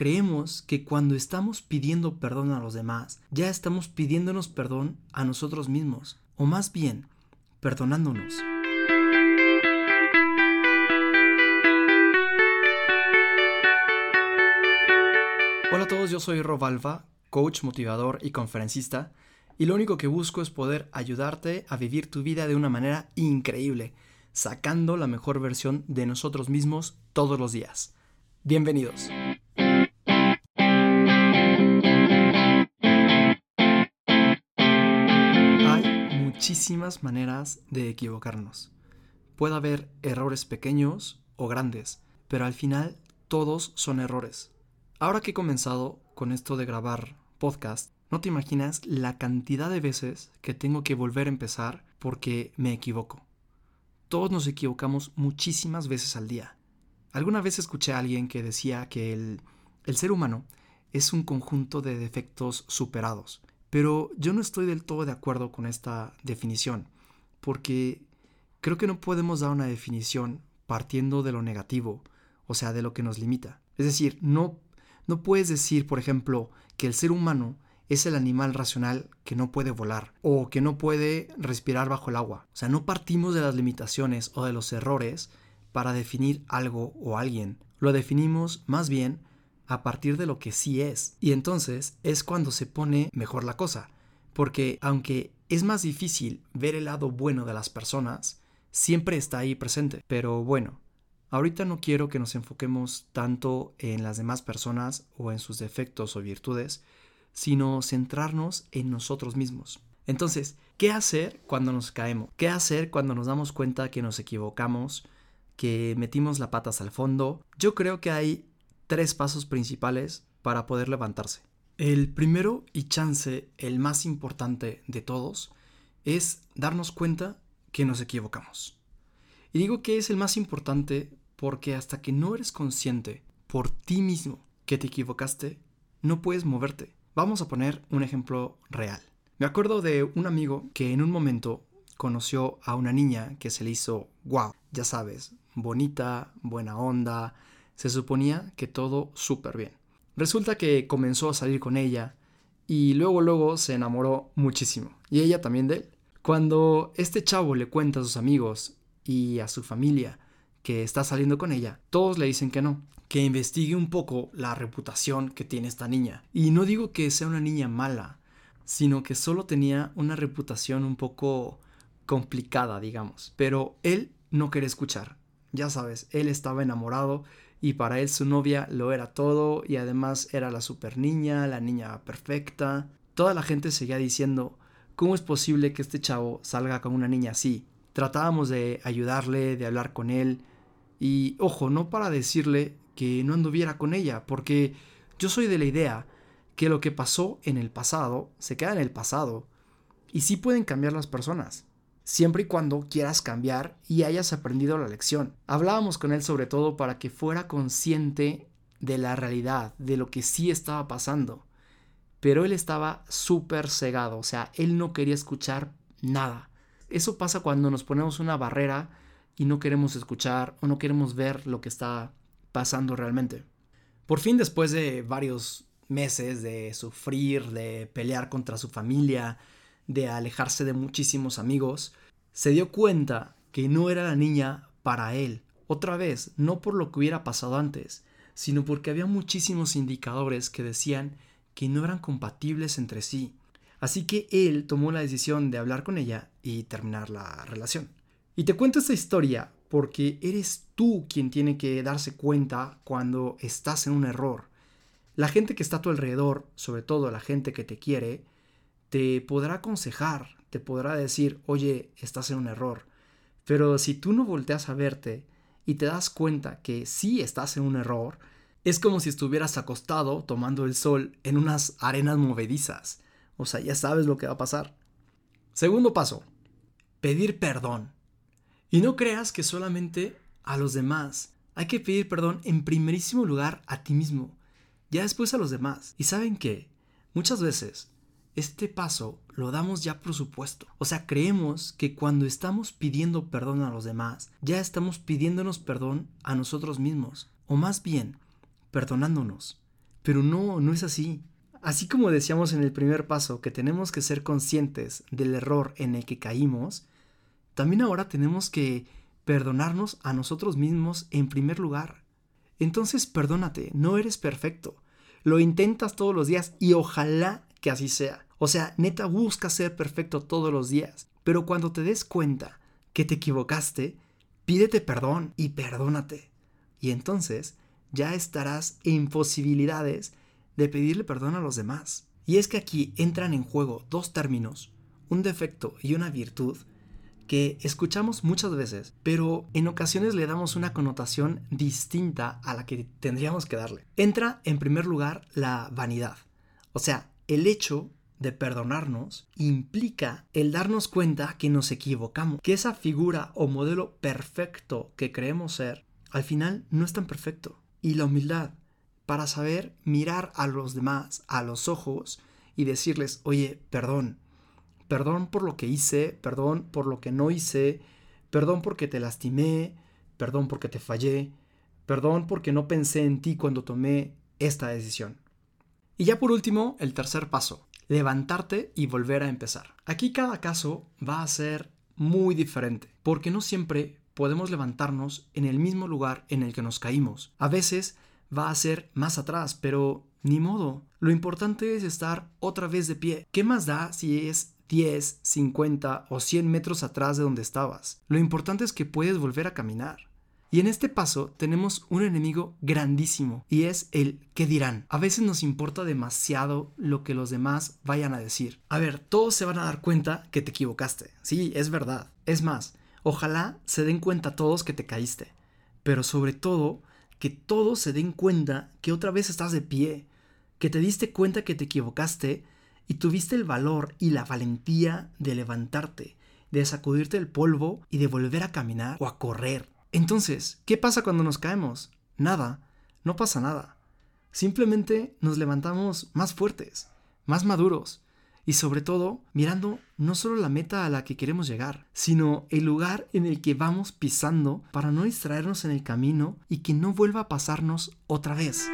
creemos que cuando estamos pidiendo perdón a los demás, ya estamos pidiéndonos perdón a nosotros mismos, o más bien, perdonándonos. Hola a todos, yo soy Robalva, coach, motivador y conferencista, y lo único que busco es poder ayudarte a vivir tu vida de una manera increíble, sacando la mejor versión de nosotros mismos todos los días. Bienvenidos. Muchísimas maneras de equivocarnos. Puede haber errores pequeños o grandes, pero al final todos son errores. Ahora que he comenzado con esto de grabar podcast, no te imaginas la cantidad de veces que tengo que volver a empezar porque me equivoco. Todos nos equivocamos muchísimas veces al día. Alguna vez escuché a alguien que decía que el, el ser humano es un conjunto de defectos superados, pero yo no estoy del todo de acuerdo con esta definición, porque creo que no podemos dar una definición partiendo de lo negativo, o sea, de lo que nos limita. Es decir, no no puedes decir, por ejemplo, que el ser humano es el animal racional que no puede volar o que no puede respirar bajo el agua. O sea, no partimos de las limitaciones o de los errores para definir algo o alguien. Lo definimos más bien a partir de lo que sí es. Y entonces es cuando se pone mejor la cosa. Porque aunque es más difícil ver el lado bueno de las personas, siempre está ahí presente. Pero bueno, Ahorita no quiero que nos enfoquemos tanto en las demás personas o en sus defectos o virtudes, sino centrarnos en nosotros mismos. Entonces, ¿qué hacer cuando nos caemos? ¿Qué hacer cuando nos damos cuenta que nos equivocamos, que metimos la patas al fondo? Yo creo que hay tres pasos principales para poder levantarse. El primero y chance, el más importante de todos, es darnos cuenta que nos equivocamos. Y digo que es el más importante porque hasta que no eres consciente por ti mismo que te equivocaste, no puedes moverte. Vamos a poner un ejemplo real. Me acuerdo de un amigo que en un momento conoció a una niña que se le hizo wow, ya sabes, bonita, buena onda, se suponía que todo súper bien. Resulta que comenzó a salir con ella y luego luego se enamoró muchísimo y ella también de él. Cuando este chavo le cuenta a sus amigos y a su familia que está saliendo con ella, todos le dicen que no, que investigue un poco la reputación que tiene esta niña. Y no digo que sea una niña mala, sino que solo tenía una reputación un poco complicada, digamos. Pero él no quería escuchar. Ya sabes, él estaba enamorado y para él su novia lo era todo y además era la super niña, la niña perfecta. Toda la gente seguía diciendo, ¿cómo es posible que este chavo salga con una niña así? Tratábamos de ayudarle, de hablar con él, y ojo, no para decirle que no anduviera con ella, porque yo soy de la idea que lo que pasó en el pasado se queda en el pasado. Y sí pueden cambiar las personas, siempre y cuando quieras cambiar y hayas aprendido la lección. Hablábamos con él sobre todo para que fuera consciente de la realidad, de lo que sí estaba pasando. Pero él estaba súper cegado, o sea, él no quería escuchar nada. Eso pasa cuando nos ponemos una barrera y no queremos escuchar o no queremos ver lo que está pasando realmente. Por fin, después de varios meses de sufrir, de pelear contra su familia, de alejarse de muchísimos amigos, se dio cuenta que no era la niña para él. Otra vez, no por lo que hubiera pasado antes, sino porque había muchísimos indicadores que decían que no eran compatibles entre sí. Así que él tomó la decisión de hablar con ella y terminar la relación. Y te cuento esta historia porque eres tú quien tiene que darse cuenta cuando estás en un error. La gente que está a tu alrededor, sobre todo la gente que te quiere, te podrá aconsejar, te podrá decir, oye, estás en un error. Pero si tú no volteas a verte y te das cuenta que sí estás en un error, es como si estuvieras acostado tomando el sol en unas arenas movedizas. O sea, ya sabes lo que va a pasar. Segundo paso, pedir perdón. Y no creas que solamente a los demás. Hay que pedir perdón en primerísimo lugar a ti mismo, ya después a los demás. ¿Y saben qué? Muchas veces este paso lo damos ya por supuesto. O sea, creemos que cuando estamos pidiendo perdón a los demás, ya estamos pidiéndonos perdón a nosotros mismos. O más bien, perdonándonos. Pero no, no es así. Así como decíamos en el primer paso que tenemos que ser conscientes del error en el que caímos, también ahora tenemos que perdonarnos a nosotros mismos en primer lugar. Entonces perdónate, no eres perfecto. Lo intentas todos los días y ojalá que así sea. O sea, neta busca ser perfecto todos los días. Pero cuando te des cuenta que te equivocaste, pídete perdón y perdónate. Y entonces ya estarás en posibilidades de pedirle perdón a los demás. Y es que aquí entran en juego dos términos, un defecto y una virtud, que escuchamos muchas veces, pero en ocasiones le damos una connotación distinta a la que tendríamos que darle. Entra en primer lugar la vanidad, o sea, el hecho de perdonarnos implica el darnos cuenta que nos equivocamos, que esa figura o modelo perfecto que creemos ser, al final no es tan perfecto. Y la humildad, para saber mirar a los demás a los ojos y decirles, oye, perdón, perdón por lo que hice, perdón por lo que no hice, perdón porque te lastimé, perdón porque te fallé, perdón porque no pensé en ti cuando tomé esta decisión. Y ya por último, el tercer paso, levantarte y volver a empezar. Aquí cada caso va a ser muy diferente, porque no siempre podemos levantarnos en el mismo lugar en el que nos caímos. A veces va a ser más atrás, pero ni modo. Lo importante es estar otra vez de pie. ¿Qué más da si es 10, 50 o 100 metros atrás de donde estabas? Lo importante es que puedes volver a caminar. Y en este paso tenemos un enemigo grandísimo y es el qué dirán. A veces nos importa demasiado lo que los demás vayan a decir. A ver, todos se van a dar cuenta que te equivocaste. Sí, es verdad. Es más, ojalá se den cuenta todos que te caíste. Pero sobre todo, que todos se den cuenta que otra vez estás de pie, que te diste cuenta que te equivocaste y tuviste el valor y la valentía de levantarte, de sacudirte el polvo y de volver a caminar o a correr. Entonces, ¿qué pasa cuando nos caemos? Nada, no pasa nada. Simplemente nos levantamos más fuertes, más maduros y sobre todo mirando no solo la meta a la que queremos llegar, sino el lugar en el que vamos pisando para no distraernos en el camino y que no vuelva a pasarnos otra vez.